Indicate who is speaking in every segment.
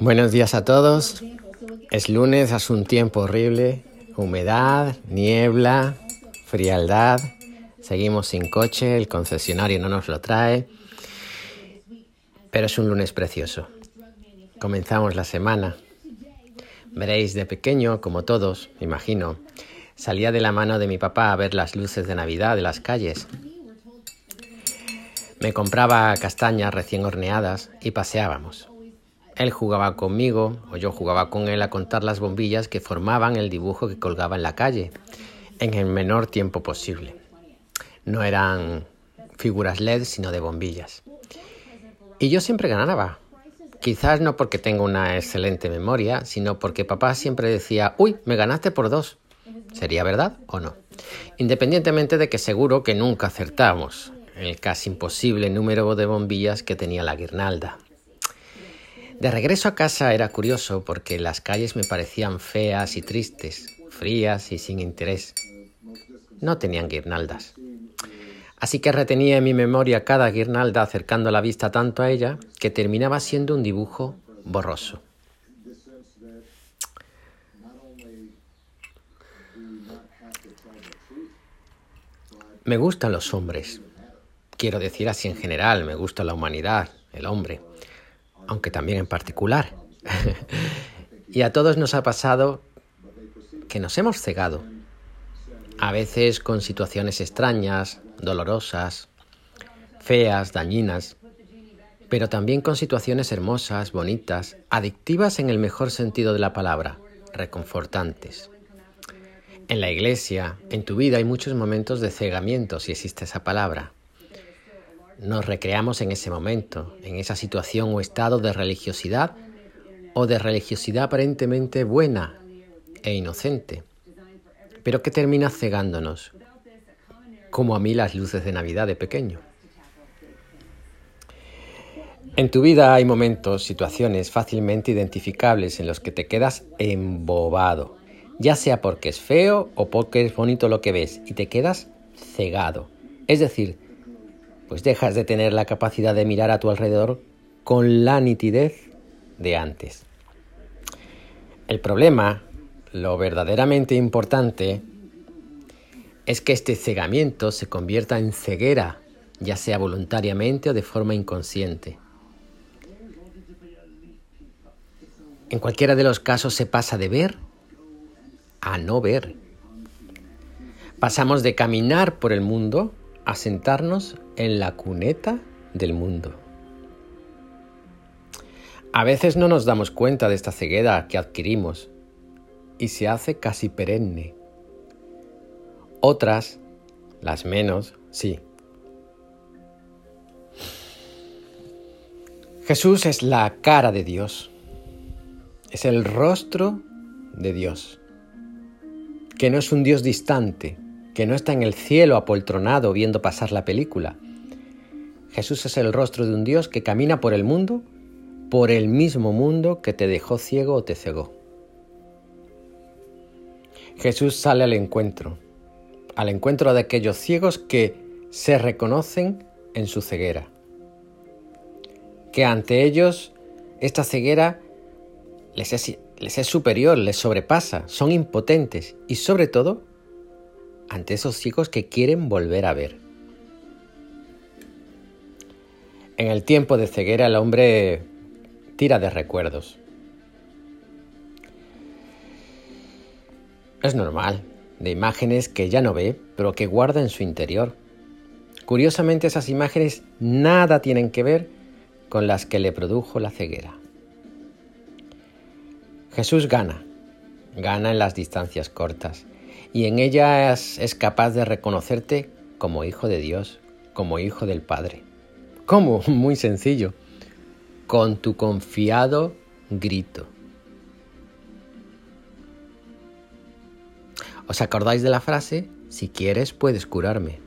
Speaker 1: Buenos días a todos. Es lunes, hace un tiempo horrible, humedad, niebla, frialdad. Seguimos sin coche, el concesionario no nos lo trae. Pero es un lunes precioso. Comenzamos la semana. Veréis, de pequeño, como todos, imagino, salía de la mano de mi papá a ver las luces de Navidad de las calles. Me compraba castañas recién horneadas y paseábamos. Él jugaba conmigo o yo jugaba con él a contar las bombillas que formaban el dibujo que colgaba en la calle en el menor tiempo posible. No eran figuras LED, sino de bombillas. Y yo siempre ganaba. Quizás no porque tengo una excelente memoria, sino porque papá siempre decía, uy, me ganaste por dos. ¿Sería verdad o no? Independientemente de que seguro que nunca acertamos el casi imposible número de bombillas que tenía la guirnalda. De regreso a casa era curioso porque las calles me parecían feas y tristes, frías y sin interés. No tenían guirnaldas. Así que retenía en mi memoria cada guirnalda acercando la vista tanto a ella que terminaba siendo un dibujo borroso. Me gustan los hombres. Quiero decir así en general, me gusta la humanidad, el hombre aunque también en particular. y a todos nos ha pasado que nos hemos cegado, a veces con situaciones extrañas, dolorosas, feas, dañinas, pero también con situaciones hermosas, bonitas, adictivas en el mejor sentido de la palabra, reconfortantes. En la iglesia, en tu vida hay muchos momentos de cegamiento, si existe esa palabra, nos recreamos en ese momento, en esa situación o estado de religiosidad o de religiosidad aparentemente buena e inocente, pero que termina cegándonos, como a mí las luces de Navidad de pequeño. En tu vida hay momentos, situaciones fácilmente identificables en los que te quedas embobado, ya sea porque es feo o porque es bonito lo que ves y te quedas cegado. Es decir, pues dejas de tener la capacidad de mirar a tu alrededor con la nitidez de antes. El problema, lo verdaderamente importante, es que este cegamiento se convierta en ceguera, ya sea voluntariamente o de forma inconsciente. En cualquiera de los casos se pasa de ver a no ver. Pasamos de caminar por el mundo a sentarnos en la cuneta del mundo. A veces no nos damos cuenta de esta ceguera que adquirimos y se hace casi perenne. Otras, las menos, sí. Jesús es la cara de Dios, es el rostro de Dios, que no es un Dios distante, que no está en el cielo apoltronado viendo pasar la película. Jesús es el rostro de un Dios que camina por el mundo, por el mismo mundo que te dejó ciego o te cegó. Jesús sale al encuentro, al encuentro de aquellos ciegos que se reconocen en su ceguera, que ante ellos esta ceguera les es, les es superior, les sobrepasa, son impotentes y sobre todo ante esos chicos que quieren volver a ver. En el tiempo de ceguera el hombre tira de recuerdos. Es normal, de imágenes que ya no ve, pero que guarda en su interior. Curiosamente esas imágenes nada tienen que ver con las que le produjo la ceguera. Jesús gana, gana en las distancias cortas, y en ellas es capaz de reconocerte como hijo de Dios, como hijo del Padre. ¿Cómo? Muy sencillo. Con tu confiado grito. ¿Os acordáis de la frase? Si quieres, puedes curarme.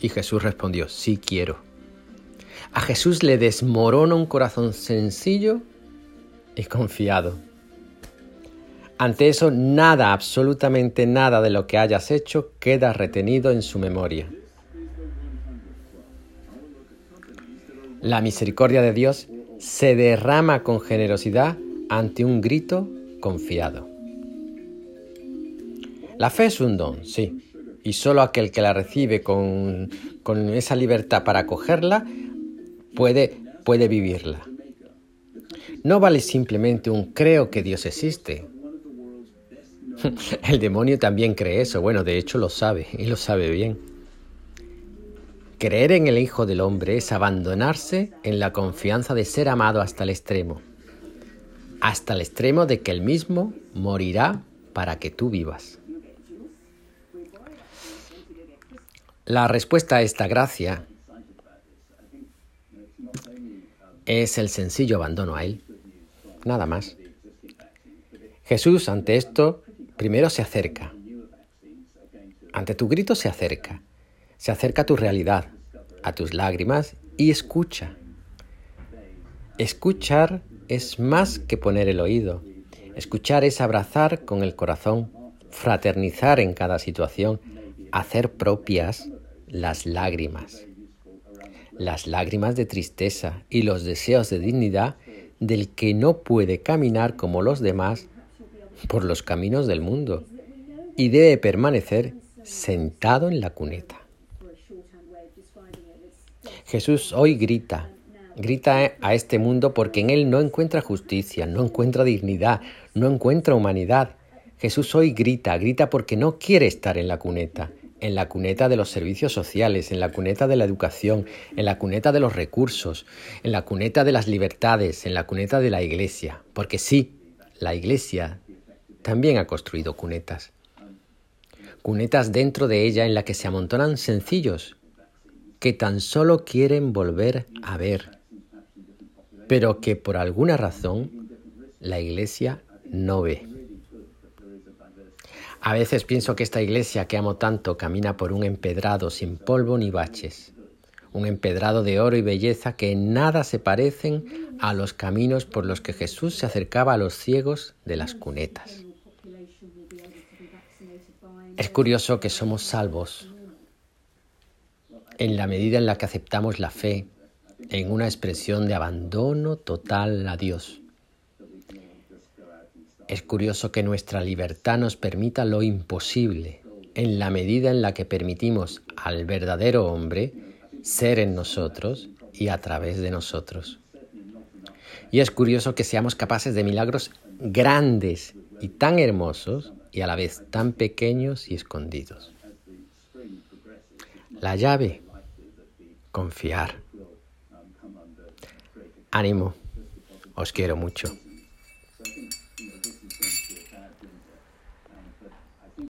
Speaker 1: Y Jesús respondió, sí quiero. A Jesús le desmorona un corazón sencillo y confiado. Ante eso, nada, absolutamente nada de lo que hayas hecho queda retenido en su memoria. La misericordia de Dios se derrama con generosidad ante un grito confiado. La fe es un don, sí, y solo aquel que la recibe con, esa libertad para acogerla puede, puede vivirla. No vale simplemente un creo que Dios existe. El demonio también cree eso, bueno, de hecho lo sabe y lo sabe bien. Creer en el Hijo del Hombre es abandonarse en la confianza de ser amado hasta el extremo, hasta el extremo de que Él mismo morirá para que tú vivas. La respuesta a esta gracia es el sencillo abandono a Él, nada más. Jesús ante esto primero se acerca, ante tu grito se acerca se acerca a tu realidad, a tus lágrimas y escucha. Escuchar es más que poner el oído. Escuchar es abrazar con el corazón, fraternizar en cada situación, hacer propias las lágrimas. Las lágrimas de tristeza y los deseos de dignidad del que no puede caminar como los demás por los caminos del mundo y debe permanecer sentado en la cuneta. Jesús hoy grita, grita a este mundo porque en él no encuentra justicia, no encuentra dignidad, no encuentra humanidad. Jesús hoy grita, grita porque no quiere estar en la cuneta, en la cuneta de los servicios sociales, en la cuneta de la educación, en la cuneta de los recursos, en la cuneta de las libertades, en la cuneta de la iglesia. Porque sí, la iglesia también ha construido cunetas. Cunetas dentro de ella en la que se amontonan sencillos que tan solo quieren volver a ver, pero que por alguna razón la iglesia no ve. A veces pienso que esta iglesia que amo tanto camina por un empedrado sin polvo ni baches, un empedrado de oro y belleza que en nada se parecen a los caminos por los que Jesús se acercaba a los ciegos de las cunetas. Es curioso que somos salvos en la medida en la que aceptamos la fe en una expresión de abandono total a Dios. Es curioso que nuestra libertad nos permita lo imposible en la medida en la que permitimos al verdadero hombre ser en nosotros y a través de nosotros. Y es curioso que seamos capaces de milagros grandes y tan hermosos y a la vez tan pequeños y escondidos. La llave confiar. Ánimo, os quiero mucho.